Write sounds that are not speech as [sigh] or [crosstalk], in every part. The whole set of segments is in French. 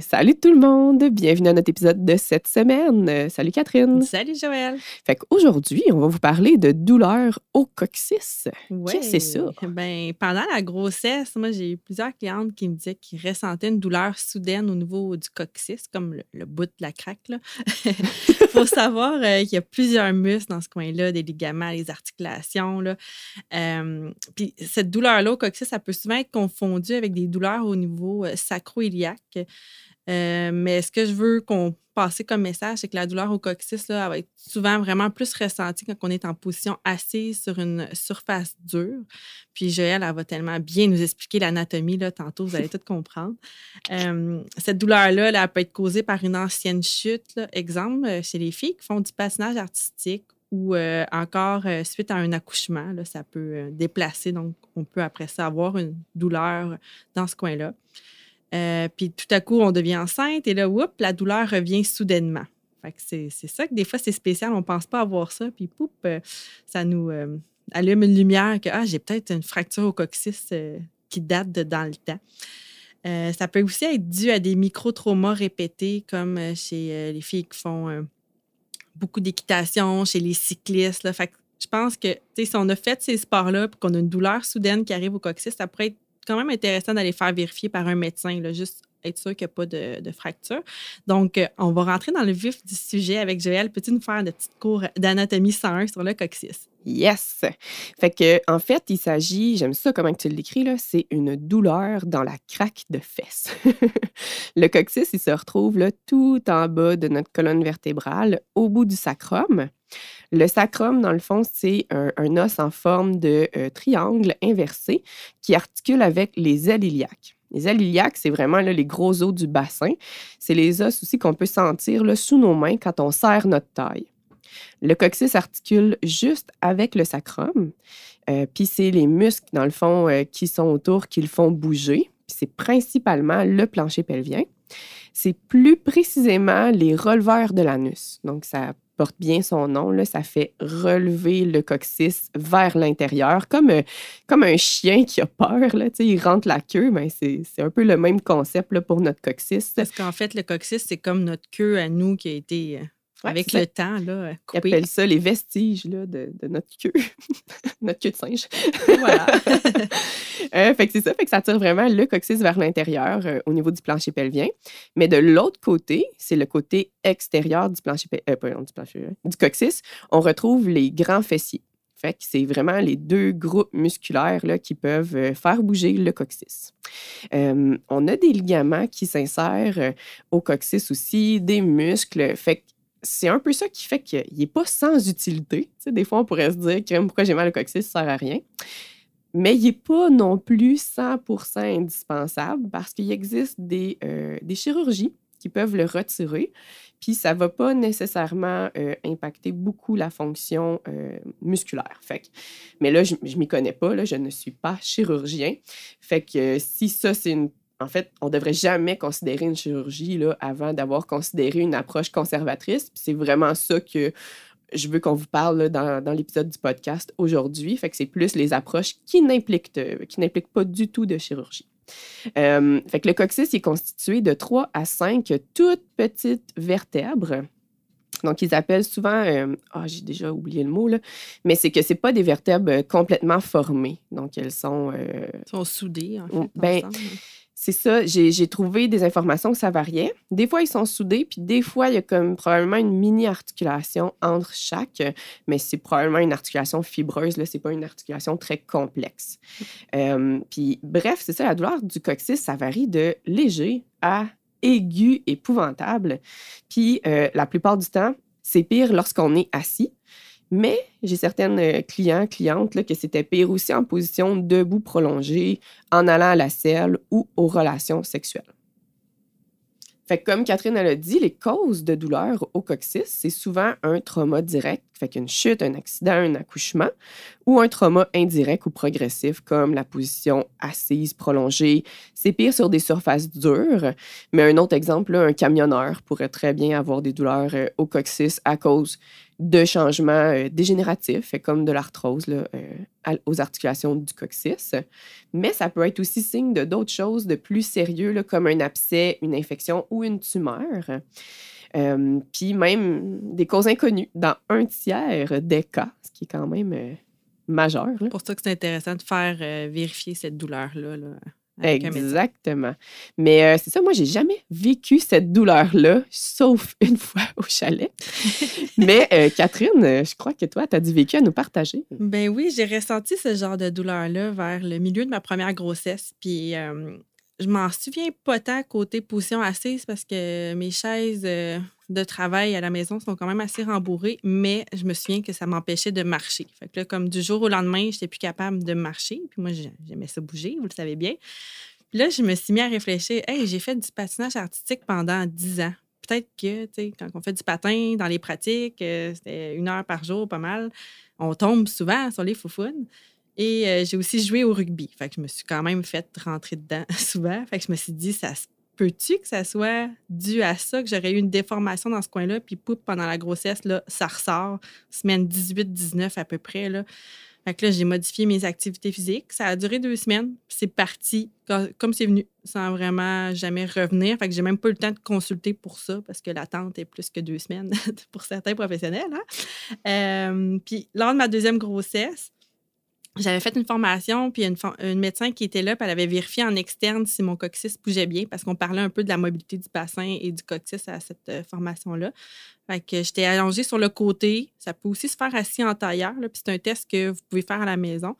Salut tout le monde, bienvenue à notre épisode de cette semaine. Salut Catherine. Salut Joël. Fait qu'aujourd'hui, on va vous parler de douleurs au coccyx. Ouais. Qu'est-ce que c'est ça? Ben, pendant la grossesse, moi, j'ai eu plusieurs clientes qui me disaient qu'ils ressentaient une douleur soudaine au niveau du coccyx, comme le, le bout de la craque. Il [laughs] faut savoir euh, qu'il y a plusieurs muscles dans ce coin-là, des ligaments, les articulations. Là. Euh, puis cette douleur-là au coccyx, ça peut souvent être confondue avec des douleurs au niveau euh, sacro-iliaque. Euh, mais ce que je veux qu'on passe comme message, c'est que la douleur au coccyx là, elle va être souvent vraiment plus ressentie quand on est en position assise sur une surface dure. Puis Joël, elle va tellement bien nous expliquer l'anatomie, là, tantôt, vous allez tout comprendre. [laughs] Euh, cette douleur-là, là, elle peut être causée par une ancienne chute. Là. Exemple, euh, chez les filles qui font du patinage artistique ou euh, encore euh, suite à un accouchement, là, ça peut déplacer. Donc, on peut après ça avoir une douleur dans ce coin-là. Euh, puis tout à coup, on devient enceinte et là, oups, la douleur revient soudainement. Fait que c'est, c'est ça que des fois, c'est spécial. On pense pas avoir ça. Puis, poup, euh, ça nous euh, allume une lumière que ah, j'ai peut-être une fracture au coccyx qui date dans le temps. Ça peut aussi être dû à des micro-traumas répétés, comme chez les filles qui font beaucoup d'équitation, chez les cyclistes. Là. Fait que je pense que si on a fait ces sports-là et qu'on a une douleur soudaine qui arrive au coccyx, ça pourrait être quand même intéressant d'aller faire vérifier par un médecin, là, juste être sûr qu'il n'y a pas de, fracture. Donc, euh, on va rentrer dans le vif du sujet avec Joël. Peux-tu nous faire de petites cours d'anatomie 101 sur le coccyx? Yes! Fait que, en fait, il s'agit, j'aime ça comment tu l'écris, là, c'est une douleur dans la craque de fesses. [laughs] le coccyx, il se retrouve là, tout en bas de notre colonne vertébrale, au bout du sacrum. Le sacrum, dans le fond, c'est un, un os en forme de euh, triangle inversé qui articule avec les ailes iliaques. Les ailes iliaques, c'est vraiment les gros os du bassin. C'est les os aussi qu'on peut sentir sous nos mains quand on serre notre taille. Le coccyx articule juste avec le sacrum. Euh, Puis c'est les muscles, dans le fond, euh, qui sont autour qui le font bouger. C'est principalement le plancher pelvien. C'est plus précisément les releveurs de l'anus. Donc, ça porte bien son nom. Là, ça fait relever le coccyx vers l'intérieur, comme, euh, comme un chien qui a peur. Là, il rentre la queue. Ben, c'est c'est un peu le même concept là, pour notre coccyx. Parce qu'en fait, le coccyx, c'est comme notre queue à nous qui a été, euh, Ouais, avec le temps, là, euh, Ils appellent ça les vestiges là, de, de notre queue. [laughs] notre queue de singe. Voilà. [laughs] Euh, fait que c'est ça, fait que ça tire vraiment le coccyx vers l'intérieur euh, au niveau du plancher pelvien. Mais de l'autre côté, c'est le côté extérieur du plancher, euh, pardon, du, plancher pelvien, du coccyx, on retrouve les grands fessiers. Fait que c'est vraiment les deux groupes musculaires là, qui peuvent faire bouger le coccyx. On a des ligaments qui s'insèrent au coccyx aussi, des muscles. Fait que c'est un peu ça qui fait qu'il n'est pas sans utilité. Tu sais, des fois, on pourrait se dire pourquoi j'ai mal au coccyx, ça sert à rien. Mais il n'est pas non plus 100% indispensable parce qu'il existe des, euh, des chirurgies qui peuvent le retirer. Puis ça ne va pas nécessairement euh, impacter beaucoup la fonction euh, musculaire. Fait que- mais là, je ne m'y connais pas, là, je ne suis pas chirurgien. Fait que si ça, c'est une en fait, on ne devrait jamais considérer une chirurgie là, avant d'avoir considéré une approche conservatrice. C'est vraiment ça que je veux qu'on vous parle là, dans, dans l'épisode du podcast aujourd'hui. Fait que c'est plus les approches qui n'impliquent, euh, qui n'impliquent pas du tout de chirurgie. Euh, fait que le coccyx est constitué de 3 à 5 toutes petites vertèbres. Donc, ils appellent souvent, euh, ah, j'ai déjà oublié le mot, là, mais c'est que ce pas des vertèbres complètement formées. Donc, elles sont euh, Ils sont soudés, en fait. Ben, ensemble. C'est ça, j'ai trouvé des informations que ça variait. Des fois, ils sont soudés, puis des fois, il y a comme probablement une mini-articulation entre chaque, mais c'est probablement une articulation fibreuse, là, c'est pas une articulation très complexe. Euh, puis bref, c'est ça, la douleur du coccyx, ça varie de léger à aigu, épouvantable. Puis euh, la plupart du temps, c'est pire lorsqu'on est assis. Mais j'ai certaines euh, clients, clientes, là, que c'était pire aussi en position debout prolongée, en allant à la selle ou aux relations sexuelles. Comme Catherine elle a dit, les causes de douleur au coccyx, c'est souvent un trauma direct, fait qu'une chute, un accident, un accouchement, ou un trauma indirect ou progressif, comme la position assise prolongée. C'est pire sur des surfaces dures, mais un autre exemple, un camionneur pourrait très bien avoir des douleurs euh, au coccyx à cause de changements euh, dégénératifs, comme de l'arthrose euh, aux articulations du coccyx. Mais ça peut être aussi signe de d'autres choses de plus sérieux, comme un abcès, une infection ou une tumeur. Euh, puis même des causes inconnues dans un tiers des cas, ce qui est quand même majeur. C'est pour ça que c'est intéressant de faire vérifier cette douleur-là. Là. Exactement. Mais euh, c'est ça, moi, j'ai jamais vécu cette douleur-là, sauf [laughs] une fois au chalet. [laughs] Mais euh, Catherine, euh, je crois que toi, tu as du vécu à nous partager. Ben oui, j'ai ressenti ce genre de douleur-là vers le milieu de ma première grossesse. Puis je m'en souviens pas tant côté position assise parce que mes chaises de travail à la maison sont quand même assez rembourrées, mais je me souviens que ça m'empêchait de marcher. Fait que là, comme du jour au lendemain, je n'étais plus capable de marcher. Puis moi, j'aimais ça bouger, vous le savez bien. Puis là, je me suis mis à réfléchir. Hey, j'ai fait du patinage artistique pendant 10 ans. Peut-être que, tu sais, quand on fait du patin dans les pratiques, euh, c'était une heure par jour, pas mal. On tombe souvent sur les foufounes. Et euh, j'ai aussi joué au rugby. Fait que je me suis quand même fait rentrer dedans [laughs] souvent. Fait que je me suis dit, ça se peux-tu que ça soit dû à ça, que j'aurais eu une déformation dans ce coin-là, puis pendant la grossesse, là, ça ressort, semaine 18-19 à peu près. Là. Fait que là, j'ai modifié mes activités physiques. Ça a duré deux semaines, puis c'est parti comme c'est venu, sans vraiment jamais revenir. Fait que j'ai même pas eu le temps de consulter pour ça, parce que l'attente est plus que deux semaines [laughs] pour certains professionnels. Hein. Euh, puis lors de ma deuxième grossesse, j'avais fait une formation, puis une, médecin qui était là, puis elle avait vérifié en externe si mon coccyx bougeait bien, parce qu'on parlait un peu de la mobilité du bassin et du coccyx à cette euh, formation-là. Fait que j'étais allongée sur le côté. Ça peut aussi se faire assis en tailleur, puis c'est un test que vous pouvez faire à la maison.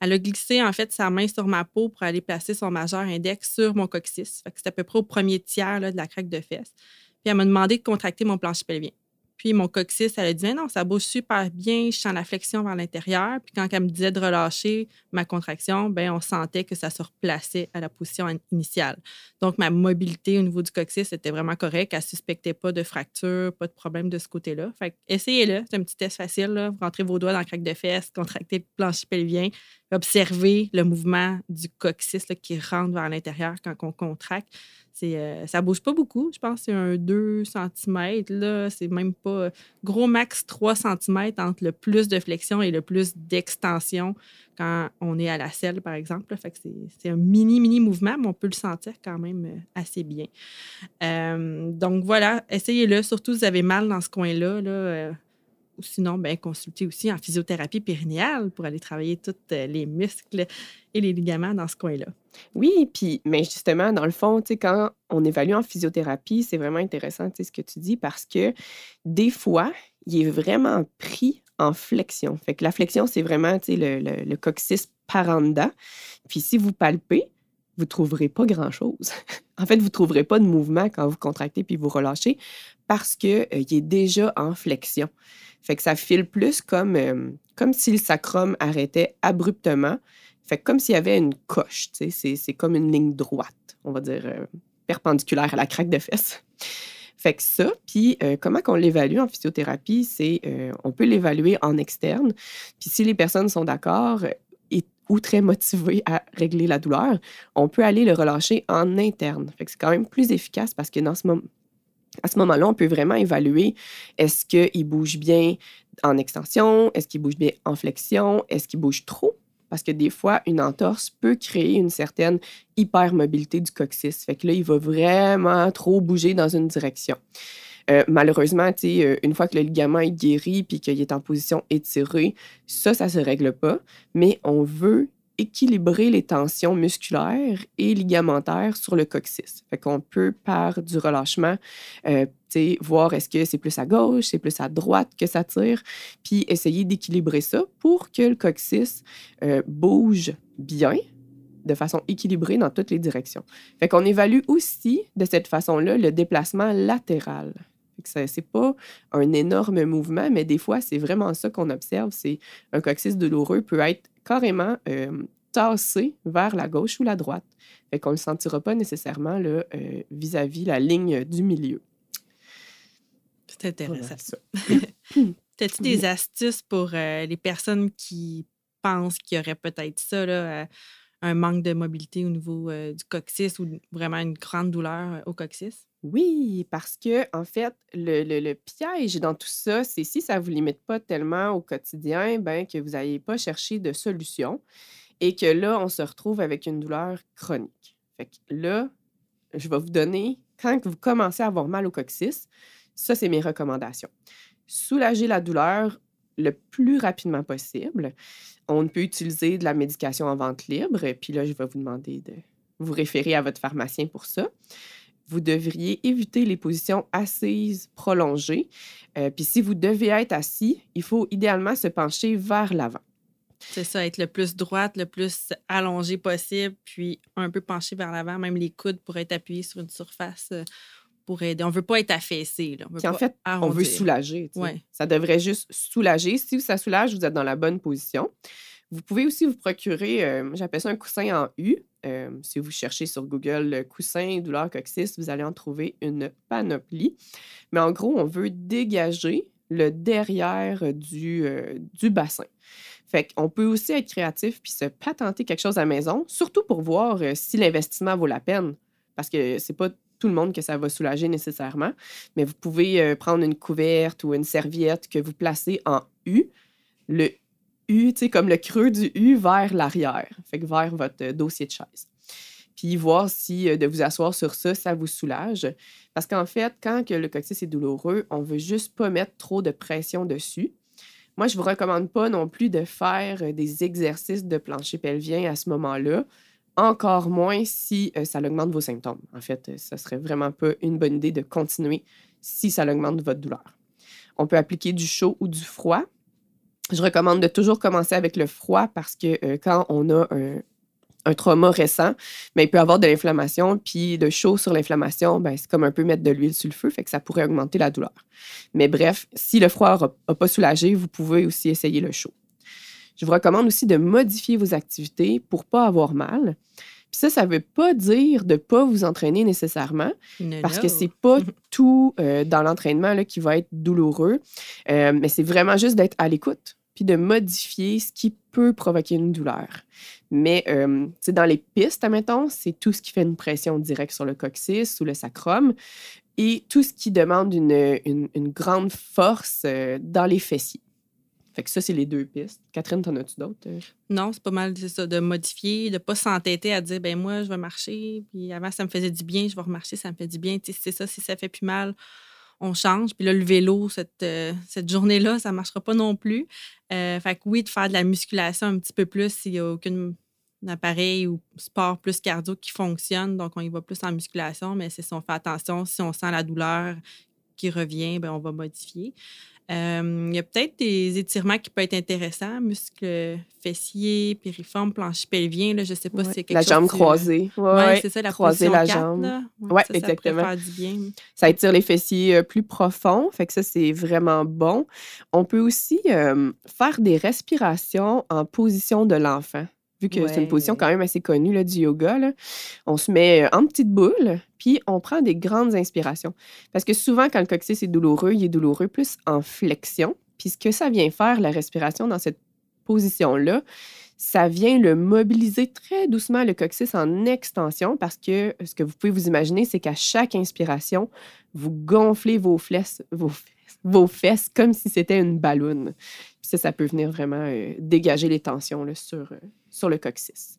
Elle a glissé, en fait, sa main sur ma peau pour aller placer son majeur index sur mon coccyx. Fait que c'était à peu près au premier tiers de la craque de fesse. Puis elle m'a demandé de contracter mon plancher pelvien. Puis mon coccyx, elle a dit non, ça bouge super bien, je sens la flexion vers l'intérieur. Puis quand elle me disait de relâcher ma contraction, ben on sentait que ça se replaçait à la position initiale. Donc ma mobilité au niveau du coccyx était vraiment correcte. Elle suspectait pas de fracture, pas de problème de ce côté-là. Fait essayez-le, c'est un petit test facile. Vous rentrez vos doigts dans le craque de fesses, contractez le plancher pelvien, observez le mouvement du coccyx qui rentre vers l'intérieur quand on contracte. C'est, euh, ça bouge pas beaucoup. Je pense que c'est un 2 cm. C'est même pas euh, gros max 3 cm entre le plus de flexion et le plus d'extension quand on est à la selle, par exemple. Que c'est, un mini, mini mouvement, mais on peut le sentir quand même euh, assez bien. donc voilà, essayez-le. Surtout si vous avez mal dans ce coin-là. Là, sinon, ben, consultez aussi en physiothérapie périnéale pour aller travailler tous euh, les muscles et les ligaments dans ce coin-là. Oui, puis, mais justement, dans le fond, quand on évalue en physiothérapie, c'est vraiment intéressant ce que tu dis parce que des fois, il est vraiment pris en flexion. Fait la flexion, c'est vraiment le, le, le coccyx par en dedans. Puis si vous palpez, vous ne trouverez pas grand-chose. [laughs] en fait, vous ne trouverez pas de mouvement quand vous contractez puis vous relâchez parce qu'il euh, est déjà en flexion. Fait que ça file plus comme, euh, comme si le sacrum arrêtait abruptement. Fait comme s'il y avait une coche, c'est comme une ligne droite, on va dire, euh, perpendiculaire à la craque de fesses. Fait que ça, puis euh, comment qu'on l'évalue en physiothérapie, c'est on peut l'évaluer en externe. Puis si les personnes sont d'accord et ou très motivées à régler la douleur, on peut aller le relâcher en interne. Fait c'est quand même plus efficace parce que dans ce moment, à ce moment-là, on peut vraiment évaluer est-ce qu'il bouge bien en extension, est-ce qu'il bouge bien en flexion, est-ce qu'il bouge trop? Parce que des fois, une entorse peut créer une certaine hypermobilité du coccyx. Fait que là, il va vraiment trop bouger dans une direction. Euh, malheureusement, euh, une fois que le ligament est guéri puis qu'il est en position étirée, ça, ça ne se règle pas. Mais on veut équilibrer les tensions musculaires et ligamentaires sur le coccyx. Fait qu'on peut, par du relâchement, euh, voir est-ce que c'est plus à gauche, c'est plus à droite que ça tire, puis essayer d'équilibrer ça pour que le coccyx euh, bouge bien, de façon équilibrée dans toutes les directions. Fait qu'on évalue aussi de cette façon-là le déplacement latéral. Ce n'est pas un énorme mouvement, mais des fois, c'est vraiment ça qu'on observe. C'est un coccyx douloureux peut être carrément euh, tasser vers la gauche ou la droite. Fait qu'on ne le sentira pas nécessairement là, euh, vis-à-vis la ligne du milieu. C'est intéressant. [laughs] T'as-tu des astuces pour euh, les personnes qui pensent qu'il y aurait peut-être ça, là, euh, un manque de mobilité au niveau du coccyx ou vraiment une grande douleur au coccyx? Oui, parce que en fait, le, le- le piège dans tout ça, c'est si ça ne vous limite pas tellement au quotidien, ben, que vous n'allez pas chercher de solution et que là, on se retrouve avec une douleur chronique. Là, je vais vous donner, quand vous commencez à avoir mal au coccyx, ça, c'est mes recommandations. Soulager la douleur le plus rapidement possible. On peut utiliser de la médication en vente libre, puis là, je vais vous demander de vous référer à votre pharmacien pour ça vous devriez éviter les positions assises prolongées. Euh, puis si vous devez être assis, il faut idéalement se pencher vers l'avant. C'est ça, être le plus droite, le plus allongé possible, puis un peu penché vers l'avant, même les coudes pour être appuyés sur une surface euh, pour aider. On ne veut pas être affaissé. Là. On en fait, on veut soulager. Ça devrait juste soulager. Si ça soulage, vous êtes dans la bonne position. Vous pouvez aussi vous procurer, euh, j'appelle ça un coussin en U. Euh, si vous cherchez sur Google coussin douleur coccyx, vous allez en trouver une panoplie. Mais en gros, on veut dégager le derrière du, euh, du bassin. Fait qu'on peut aussi être créatif puis se patenter quelque chose à la maison, surtout pour voir si l'investissement vaut la peine. Parce que c'est pas tout le monde que ça va soulager nécessairement, mais vous pouvez prendre une couverte ou une serviette que vous placez en U. Le U, comme le creux du U vers l'arrière, vers votre euh, dossier de chaise. Puis voir si euh, de vous asseoir sur ça, ça vous soulage. Parce qu'en fait, quand le coccyx est douloureux, on veut juste pas mettre trop de pression dessus. Moi, je vous recommande pas non plus de faire euh, des exercices de plancher pelvien à ce moment-là. Encore moins si ça augmente vos symptômes. En fait, ça serait vraiment pas une bonne idée de continuer si ça augmente votre douleur. On peut appliquer du chaud ou du froid je recommande de toujours commencer avec le froid parce que euh, quand on a un, trauma récent, mais ben, il peut avoir de l'inflammation, puis de chaud sur l'inflammation, ben, c'est comme un peu mettre de l'huile sur le feu, fait que ça pourrait augmenter la douleur. Mais bref, si le froid n'a pas soulagé, vous pouvez aussi essayer le chaud. Je vous recommande aussi de modifier vos activités pour pas avoir mal. Puis ça, ça ne veut pas dire de ne pas vous entraîner nécessairement, parce que c'est pas [laughs] tout euh, dans l'entraînement qui va être douloureux, euh, mais c'est vraiment juste d'être à l'écoute de modifier ce qui peut provoquer une douleur. Mais euh, dans les pistes, admettons, c'est tout ce qui fait une pression directe sur le coccyx ou le sacrum et tout ce qui demande une, une, grande force euh, dans les fessiers. Fait que ça, c'est les deux pistes. Catherine, t'en as-tu d'autres? Euh? Non, c'est pas mal de modifier, de pas s'entêter à dire, ben moi, je vais marcher, puis avant, ça me faisait du bien, je vais remarcher, ça me fait du bien. C'est ça, si ça fait plus mal, on change. Puis là, le vélo, cette, euh, cette journée-là, ça ne marchera pas non plus. Euh, fait que oui, de faire de la musculation un petit peu plus s'il n'y a aucun appareil ou sport plus cardio qui fonctionne. Donc, on y va plus en musculation, mais c'est si on fait attention, si on sent la douleur qui revient, ben, on va modifier. Euh, il y a peut-être des étirements qui peuvent être intéressants, muscles fessiers, piriformes, plancher pelvien. Là, je ne sais pas si c'est quelque la chose. La jambe croisée. Oui, ouais, c'est ça, la croiser la jambe. Oui, exactement. Ça, faire du bien. ça étire les fessiers euh, plus profonds. Fait que ça, c'est vraiment bon. On peut aussi euh, faire des respirations en position de l'enfant vu que c'est une position quand même assez connue là, du yoga. On se met euh, en petite boule, puis on prend des grandes inspirations. Parce que souvent, quand le coccyx est douloureux, il est douloureux plus en flexion. Puis ce que ça vient faire, la respiration dans cette position-là, ça vient le mobiliser très doucement, le coccyx, en extension, parce que ce que vous pouvez vous imaginer, c'est qu'à chaque inspiration, vous gonflez vos fesses, vos, fesses comme si c'était une balloune. Puis ça, ça peut venir vraiment euh, dégager les tensions là, sur, euh, sur le coccyx.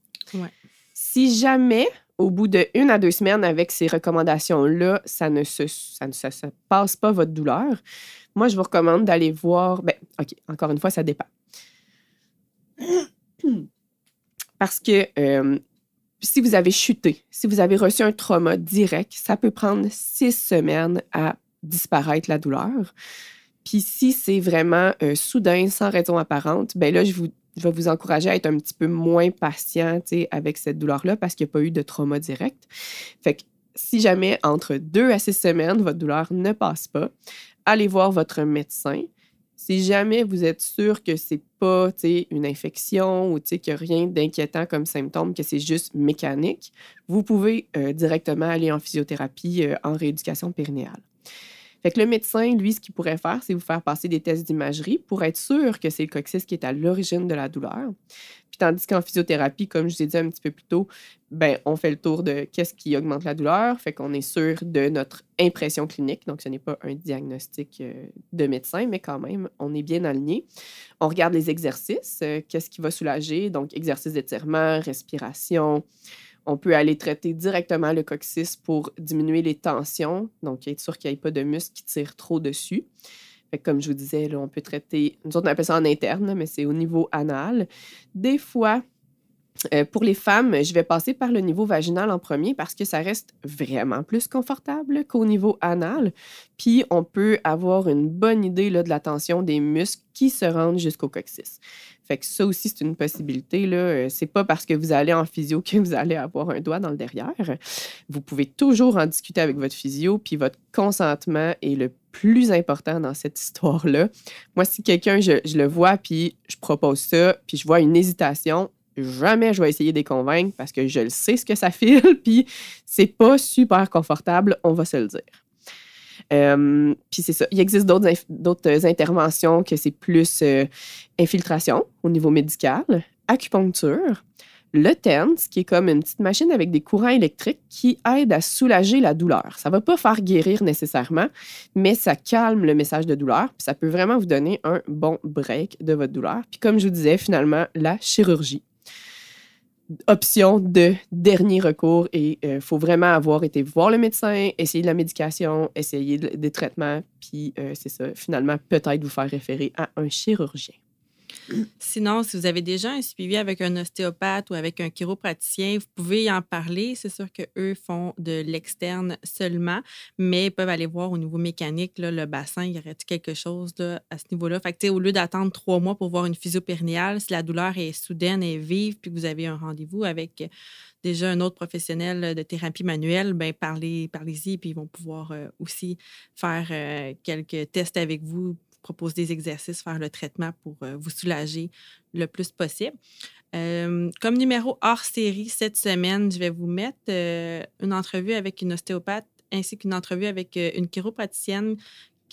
Si jamais, au bout de une à deux semaines avec ces recommandations-là, ça ne se, ça ne se, passe pas votre douleur, moi, je vous recommande d'aller voir. Ben, OK, encore une fois, ça dépend. [clears throat] Parce que euh, si vous avez chuté, si vous avez reçu un trauma direct, ça peut prendre six semaines à disparaître la douleur. Puis si c'est vraiment euh, soudain, sans raison apparente, ben là, je vous je vais vous encourager à être un petit peu moins patient avec cette douleur-là parce qu'il n'y a pas eu de trauma direct. Fait que si jamais entre deux à six semaines, votre douleur ne passe pas, allez voir votre médecin. Si jamais vous êtes sûr que c'est pas une infection ou qu'il n'y a rien d'inquiétant comme symptôme, que c'est juste mécanique, vous pouvez euh, directement aller en physiothérapie euh, en rééducation périnéale. Fait que le médecin, lui, ce qu'il pourrait faire, c'est vous faire passer des tests d'imagerie pour être sûr que c'est le coccyx qui est à l'origine de la douleur. Puis tandis qu'en physiothérapie, comme je vous ai dit un petit peu plus tôt, ben on fait le tour de qu'est-ce qui augmente la douleur, fait qu'on est sûr de notre impression clinique. Donc ce n'est pas un diagnostic euh, de médecin, mais quand même, on est bien aligné. On regarde les exercices, euh, qu'est-ce qui va soulager, donc exercice d'étirement, respiration, on peut aller traiter directement le coccyx pour diminuer les tensions, donc être sûr qu'il n'y ait pas de muscles qui tirent trop dessus. comme je vous disais, on peut traiter, nous autres on appelle ça en interne, mais c'est au niveau anal. Des fois, euh, pour les femmes, je vais passer par le niveau vaginal en premier parce que ça reste vraiment plus confortable qu'au niveau anal. Puis on peut avoir une bonne idée de la tension des muscles qui se rendent jusqu'au coccyx. Fait que ça aussi, c'est une possibilité. Là. Euh, c'est pas parce que vous allez en physio que vous allez avoir un doigt dans le derrière. Vous pouvez toujours en discuter avec votre physio, puis votre consentement est le plus important dans cette histoire-là. Moi, si quelqu'un, je, le vois, puis je propose ça, puis je vois une hésitation, jamais je vais essayer de les convaincre parce que je le sais ce que ça [laughs] file, puis c'est pas super confortable, on va se le dire. Euh, puis c'est ça. Il existe d'autres interventions que c'est plus euh, infiltration au niveau médical, acupuncture, le TENS, qui est comme une petite machine avec des courants électriques qui aide à soulager la douleur. Ça ne va pas faire guérir nécessairement, mais ça calme le message de douleur, puis ça peut vraiment vous donner un bon break de votre douleur. Puis comme je vous disais, finalement, la chirurgie option de dernier recours et il euh, faut vraiment avoir été voir le médecin, essayer de la médication, essayer des traitements, puis euh, c'est ça, finalement, peut-être vous faire référer à un chirurgien. Sinon, si vous avez déjà un suivi avec un ostéopathe ou avec un chiropraticien, vous pouvez en parler. C'est sûr qu'eux font de l'externe seulement, mais ils peuvent aller voir au niveau mécanique le bassin, il y aurait quelque chose à ce niveau-là? Fait au lieu d'attendre trois mois pour voir une physio-périnéale, si la douleur est soudaine et vive, puis que vous avez un rendez-vous avec déjà un autre professionnel de thérapie manuelle, ben parlez, parlez-y, puis ils vont pouvoir euh, aussi faire euh, quelques tests avec vous propose des exercices, faire le traitement pour euh, vous soulager le plus possible. Euh, comme numéro hors série cette semaine, je vais vous mettre euh, une entrevue avec une ostéopathe ainsi qu'une entrevue avec une chiropraticienne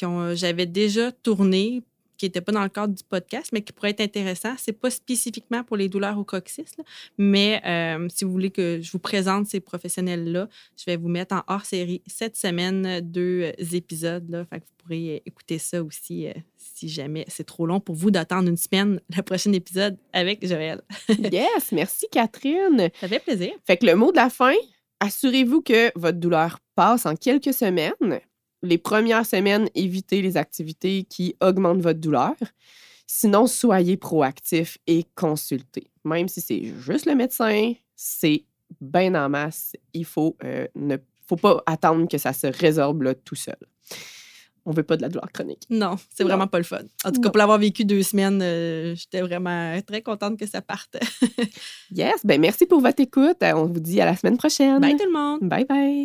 que j'avais déjà tournée qui n'était pas dans le cadre du podcast, mais qui pourrait être intéressant. Ce n'est pas spécifiquement pour les douleurs au coccyx, mais si vous voulez que je vous présente ces professionnels-là, je vais vous mettre en hors série cette semaine deux épisodes. Là, fait que pourrez écouter ça aussi euh, si jamais c'est trop long pour vous d'attendre une semaine [laughs] le prochain épisode avec Joël. [laughs] yes, merci Catherine. Ça fait plaisir. Fait que le mot de la fin, assurez-vous que votre douleur passe en quelques semaines. Les premières semaines, évitez les activités qui augmentent votre douleur. Sinon, soyez proactif et consultez. Même si c'est juste le médecin, c'est bien en masse. Il faut euh, ne faut pas attendre que ça se résorbe tout seul on veut pas de la douleur chronique. Non, c'est vraiment pas le fun. En tout cas, pour l'avoir vécu deux semaines, euh, j'étais vraiment très contente que ça parte. [laughs] yes, ben merci pour votre écoute. On vous dit à la semaine prochaine. Bye tout le monde. Bye bye.